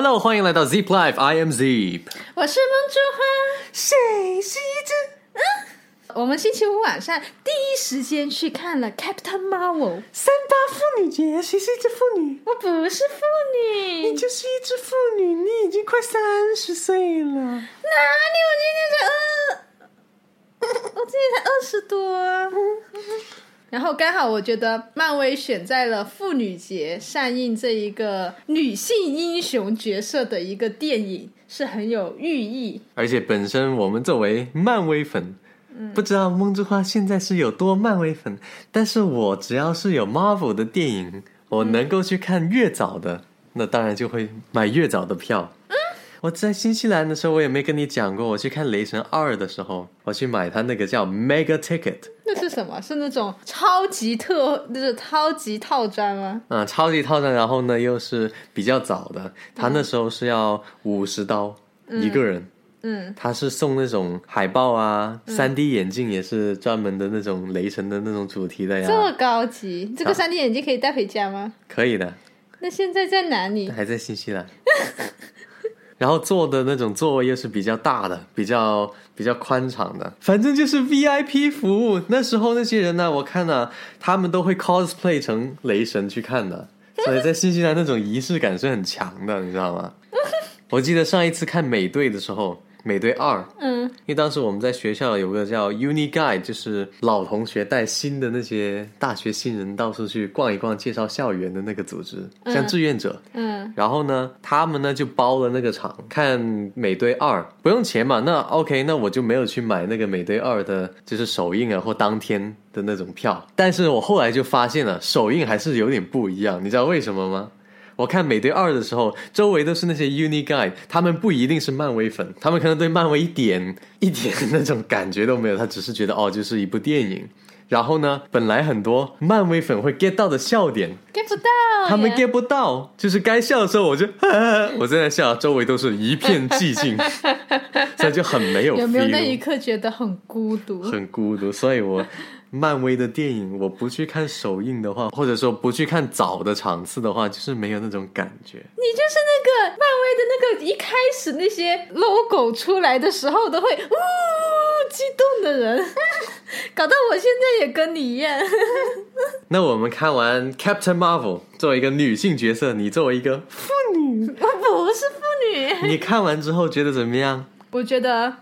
Hello，欢迎来到 Zip Life，I am Zip。我是梦之花。谁是一只嗯我们星期五晚上第一时间去看了 Captain Marvel。三八妇女节？谁是一只妇女？我不是妇女，你就是一只妇女，你已经快三十岁了。哪里？我今年才二，我今年才二十多啊。然后刚好我觉得漫威选在了妇女节上映这一个女性英雄角色的一个电影是很有寓意。而且本身我们作为漫威粉，不知道梦之花现在是有多漫威粉，但是我只要是有 Marvel 的电影，我能够去看越早的，那当然就会买越早的票。我在新西兰的时候，我也没跟你讲过，我去看《雷神二》的时候，我去买它那个叫 Mega Ticket，那是什么？是那种超级特，就是超级套装吗？嗯、超级套装，然后呢又是比较早的，他那时候是要五十刀一个人。嗯，他是送那种海报啊，三 D 眼镜也是专门的那种雷神的那种主题的呀这么，高级，这个三 D 眼镜可以带回家吗？可以的，那现在在哪里？还在新西兰。然后坐的那种座位又是比较大的，比较比较宽敞的，反正就是 VIP 服务。那时候那些人呢，我看呢、他们都会 cosplay 成雷神去看的，所以在新西兰那种仪式感是很强的，你知道吗？我记得上一次看美队的时候，美队二，嗯，因为当时我们在学校有个叫 Uni Guide，就是老同学带新的那些大学新人到处去逛一逛，介绍校园的那个组织，像志愿者。嗯，然后呢，他们呢就包了那个场看美队二，不用钱嘛。那 OK，那我就没有去买那个美队二的，就是首映啊或当天的那种票。但是我后来就发现了，首映还是有点不一样，你知道为什么吗？我看美队二的时候，周围都是那些 uni guy，他们不一定是漫威粉，他们可能对漫威一点一点那种感觉都没有，他只是觉得哦，就是一部电影。然后呢，本来很多漫威粉会 get 到的笑点，get 不到，他们 get 不到，就是该笑的时候我就，我正在笑，周围都是一片寂静，所以就很没有有没有那一刻觉得很孤独？很孤独。所以我漫威的电影，我不去看首映的话，或者说不去看早的场次的话，就是没有那种感觉。你就是那个漫威的那个一开始那些 logo 出来的时候都会呜激动的人，搞到我现在也跟你一样。那我们看完 Captain Marvel 作为一个女性角色，你作为一个妇女，我不是妇女，你看完之后觉得怎么样？我觉得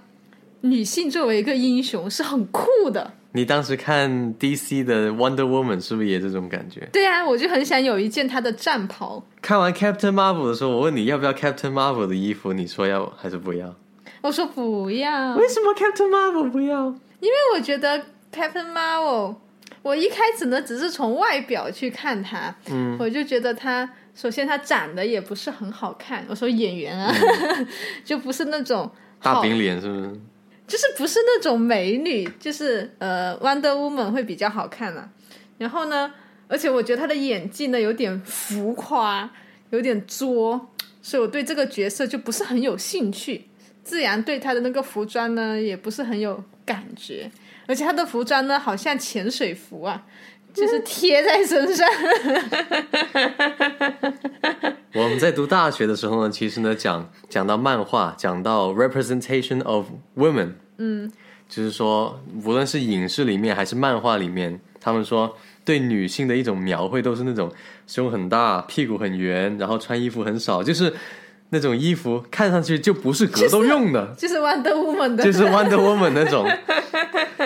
女性作为一个英雄是很酷的。你当时看 DC 的 Wonder Woman 是不是也这种感觉？对啊，我就很想有一件她的战袍。看完 Captain Marvel 的时候，我问你要不要 Captain Marvel 的衣服，你说要还是不要？我说不要，为什么 Captain Marvel 不要？因为我觉得 Captain Marvel，我一开始呢只是从外表去看她，嗯，我就觉得她首先她长得也不是很好看，我说演员啊，就不是那种大饼脸是不是？就是不是那种美女，就是呃，Wonder Woman 会比较好看啊、然后呢，而且我觉得她的演技呢有点浮夸，有点作，所以我对这个角色就不是很有兴趣。自然对她的那个服装呢也不是很有感觉，而且她的服装呢好像潜水服啊，就是贴在身上。我们在读大学的时候呢，其实呢讲讲到漫画，讲到 representation of women，嗯，就是说无论是影视里面还是漫画里面，他们说对女性的一种描绘都是那种胸很大、屁股很圆，然后穿衣服很少，就是那种衣服看上去就不是格斗用的，就是 Wonder Woman 的，就是 Wonder Woman 那种。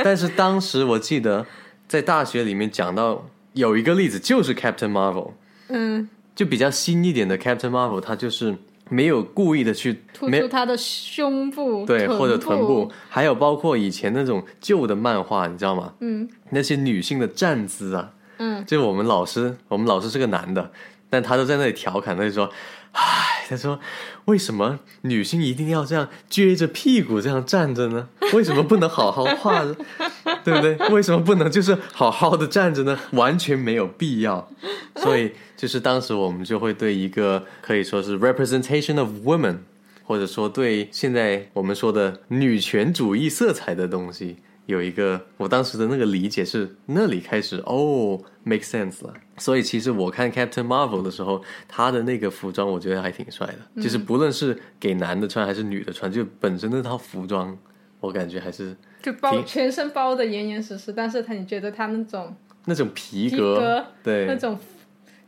但是当时我记得在大学里面讲到有一个例子，就是 Captain Marvel，嗯，就比较新一点的 Captain Marvel，他就是没有故意的去没突出他的胸部，对或者臀臀部，还有包括以前那种旧的漫画，你知道吗？嗯。那些女性的站姿啊，嗯，就我们老师，我们老师是个男的，但他都在那里调侃，他就说：“唉，他说为什么女性一定要这样撅着屁股这样站着呢？为什么不能好好画呢？对不对？为什么不能就是好好的站着呢？完全没有必要。所以就是当时我们就会对一个可以说是 representation of women，或者说对现在我们说的女权主义色彩的东西。有一个，我当时的那个理解是那里开始哦，make sense 了。所以其实我看 Captain Marvel 的时候，他的那个服装我觉得还挺帅的，就是不论是给男的穿还是女的穿，就本身那套服装，我感觉还是就包全身包的严严实实，但是他你觉得他那种那种皮皮革，对。那，种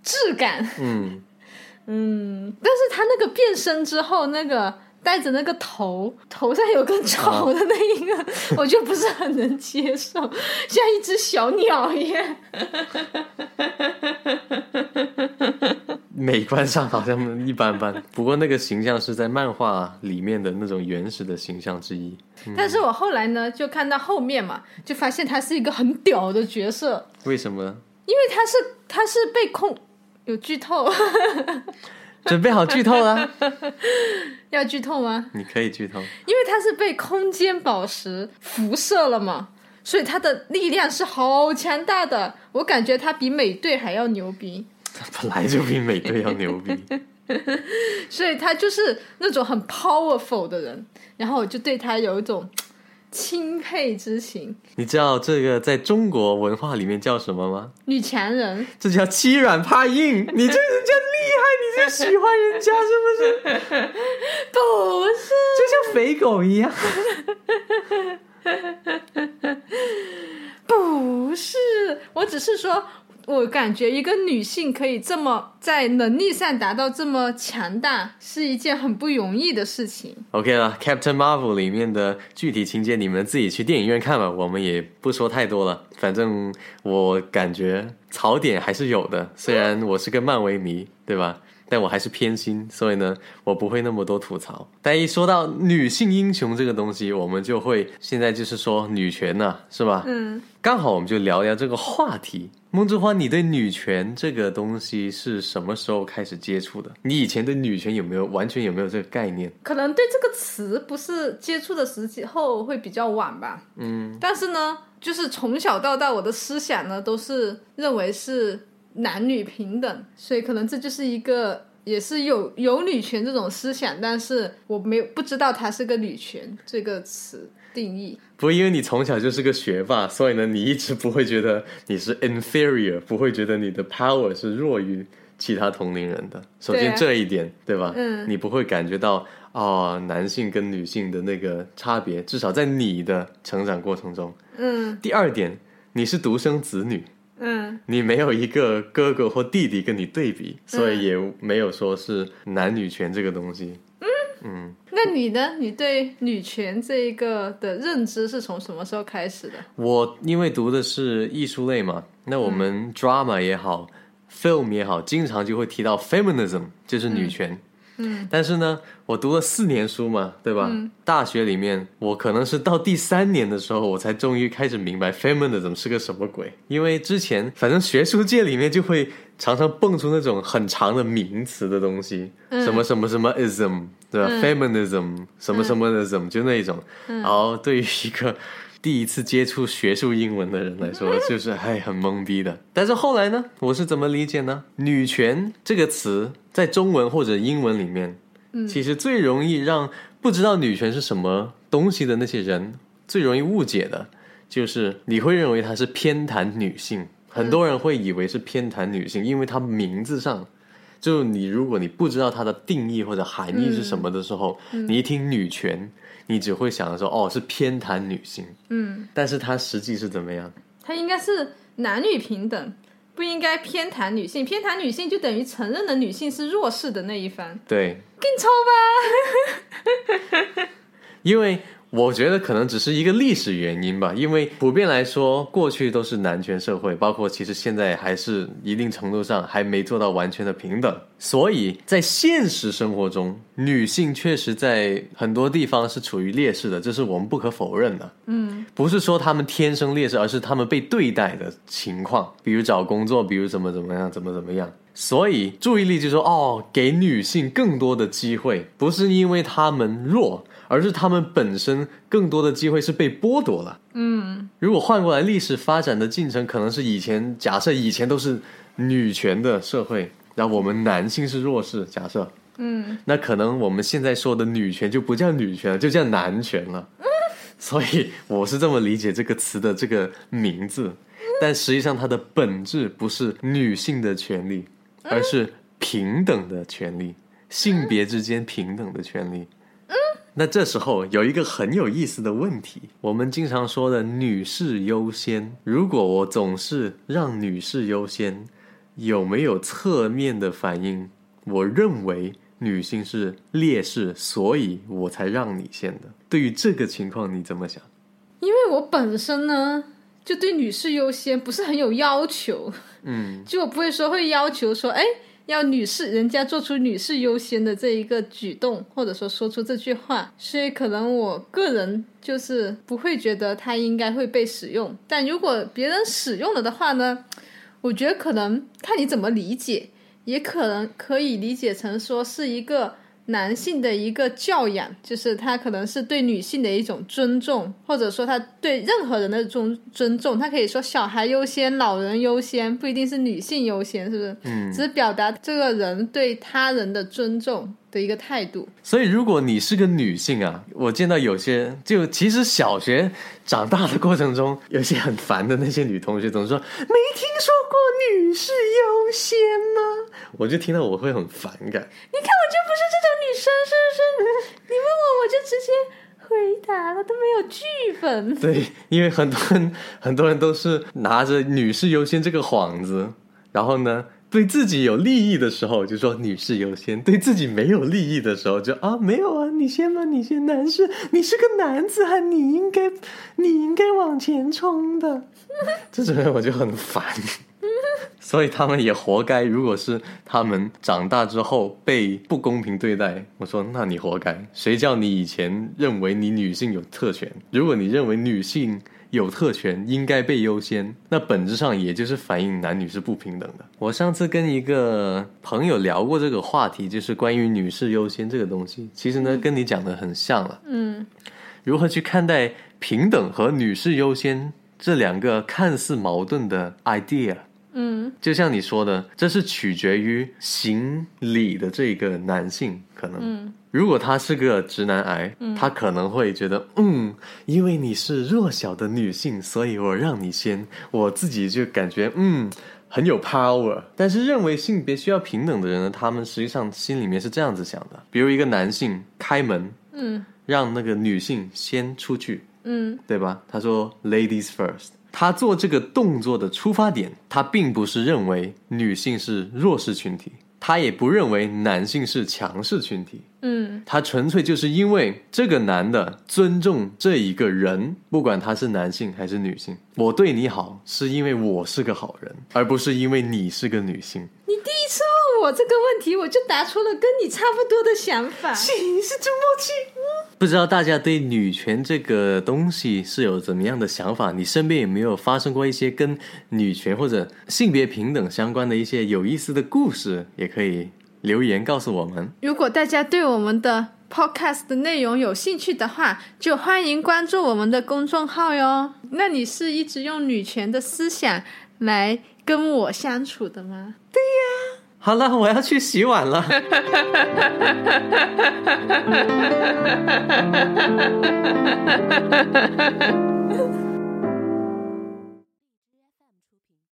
质感，嗯，嗯，但是他那个变身之后，那个戴着那个头，头上有个草的那一个，我就不是很能接受，像一只小鸟一样。美观上好像一般般，不过那个形象是在漫画里面的那种原始的形象之一。但是我后来呢，就看到后面嘛，就发现他是一个很屌的角色，为什么？因为他是他是被控有剧透，准备好剧透了？要剧透吗？你可以剧透。因为他是被空间宝石辐射了嘛，所以他的力量是好强大的，我感觉他比美队还要牛逼。本来就比美队要牛逼。所以他就是那种很 powerful 的人，然后我就对他有一种钦佩之情。你知道这个在中国文化里面叫什么吗？女强人，这叫欺软怕硬。你这人家厉害，你就喜欢人家，是不是？不是，就像肥狗一样。不是，我只是说，我感觉一个女性可以这么在能力上达到这么强大，是一件很不容易的事情。OK 了，Captain Marvel 里面的具体情节你们自己去电影院看吧，我们也不说太多了。反正我感觉槽点还是有的，虽然我是个漫威迷，对吧？但我还是偏心，所以呢，我不会那么多吐槽。但一说到女性英雄这个东西，我们就会现在就是说女权呐、是吧？嗯，刚好我们就聊聊这个话题。梦之花，你对女权这个东西是什么时候开始接触的？你以前对女权有没有完全有没有这个概念？可能对这个词不是接触的时候会比较晚吧。嗯，但是呢，就是从小到大，我的思想呢都是认为是男女平等，所以可能这就是一个也是有有女权这种思想，但是我没有不知道它是个女权这个词定义。不，因为你从小就是个学霸，所以呢，你一直不会觉得你是 inferior，不会觉得你的 power 是弱于其他同龄人的。首先这一点，对吧？嗯你不会感觉到哦，男性跟女性的那个差别，至少在你的成长过程中。嗯第二点，你是独生子女，嗯你没有一个哥哥或弟弟跟你对比，所以也没有说是男女权这个东西。嗯嗯，那你呢？你对女权这一个的认知是从什么时候开始的？我因为读的是艺术类嘛，那我们 drama 也好、f i l m 也好，经常就会提到 feminism，就是女权。嗯，但是呢，我读了四年书嘛，对吧？嗯。大学里面，我可能是到第三年的时候，我才终于开始明白 feminism 是个什么鬼。因为之前反正学术界里面就会常常蹦出那种很长的名词的东西，嗯。什么什么什么 ism，对吧、嗯。F e m i n i s m 什么什么 ism，、就那种。然后对于一个第一次接触学术英文的人来说，就是还很懵逼的。但是后来呢，我是怎么理解呢？女权这个词在中文或者英文里面，其实最容易让不知道女权是什么东西的那些人最容易误解的，就是你会认为它是偏袒女性。很多人会以为是偏袒女性，因为它名字上。就你，如果你不知道它的定义或者含义是什么的时候，你一听女权，你只会想说哦是偏袒女性，嗯，但是它实际是怎么样？它应该是男女平等，不应该偏袒女性。偏袒女性就等于承认了女性是弱势的那一方，对，更抽吧。因为我觉得可能只是一个历史原因吧，因为普遍来说，过去都是男权社会，包括其实现在还是一定程度上还没做到完全的平等，所以在现实生活中，女性确实在很多地方是处于劣势的，这是我们不可否认的。嗯不是说她们天生劣势，而是她们被对待的情况，比如找工作，比如怎么怎么样，怎么怎么样。所以注意力就说哦，给女性更多的机会，不是因为她们弱，而是他们本身更多的机会是被剥夺了。嗯如果换过来，历史发展的进程可能是以前，假设以前都是女权的社会，然后我们男性是弱势，假设，嗯，那可能我们现在说的女权就不叫女权了，就叫男权了。所以我是这么理解这个词的这个名字，但实际上它的本质不是女性的权利，而是平等的权利，性别之间平等的权利。那这时候有一个很有意思的问题，我们经常说的“女士优先”，如果我总是让女士优先，有没有侧面的反应？我认为女性是劣势，所以我才让你先的。对于这个情况，你怎么想？因为我本身呢，就对女士优先不是很有要求，嗯，就我不会说会要求说，哎。要女士，人家做出女士优先的这一个举动，或者说说出这句话，所以可能我个人就是不会觉得它应该会被使用。但如果别人使用了的话呢，我觉得可能看你怎么理解，也可能可以理解成说是一个。男性的一个教养，就是他可能是对女性的一种尊重，或者说他对任何人的尊尊重。他可以说小孩优先，老人优先，不一定是女性优先，是不是？嗯，只是表达这个人对他人的尊重。的一个态度，所以如果你是个女性啊，我见到有些就其实小学长大的过程中，有些很烦的那些女同学总是说没听说过女士优先吗？我就听到我会很反感。你看我就不是这种女生，是不是？你问我我就直接回答了，都没有剧本。对，因为很多人很多人都是拿着女士优先这个幌子，然后呢。对自己有利益的时候就说女士优先，对自己没有利益的时候就啊没有啊，你先吧，你先，男士，你是个男子汉，你应该你应该往前冲的，这种人我就很烦，所以他们也活该。如果是他们长大之后被不公平对待，我说那你活该，谁叫你以前认为你女性有特权？如果你认为女性。有特权应该被优先，那本质上也就是反映男女是不平等的。我上次跟一个朋友聊过这个话题，就是关于女士优先这个东西。其实呢，跟你讲的很像了。嗯，如何去看待平等和女士优先这两个看似矛盾的 idea？嗯，就像你说的，这是取决于行礼的这个男性可能。如果他是个直男癌，他可能会觉得，嗯，因为你是弱小的女性，所以我让你先，我自己就感觉，嗯，很有 power。但是认为性别需要平等的人呢，他们实际上心里面是这样子想的。比如一个男性开门，嗯，让那个女性先出去，嗯，对吧？他说 ladies first。他做这个动作的出发点，他并不是认为女性是弱势群体。他也不认为男性是强势群体，嗯，他纯粹就是因为这个男的尊重这一个人，不管他是男性还是女性，我对你好是因为我是个好人，而不是因为你是个女性。我这个问题，我就答出了跟你差不多的想法，是这默契。不知道大家对女权这个东西是有怎么样的想法？你身边有没有发生过一些跟女权或者性别平等相关的一些有意思的故事？也可以留言告诉我们。如果大家对我们的 podcast 的内容有兴趣的话，就欢迎关注我们的公众号哟。那你是一直用女权的思想来？跟我相处的吗？对呀。好了，我要去洗碗了。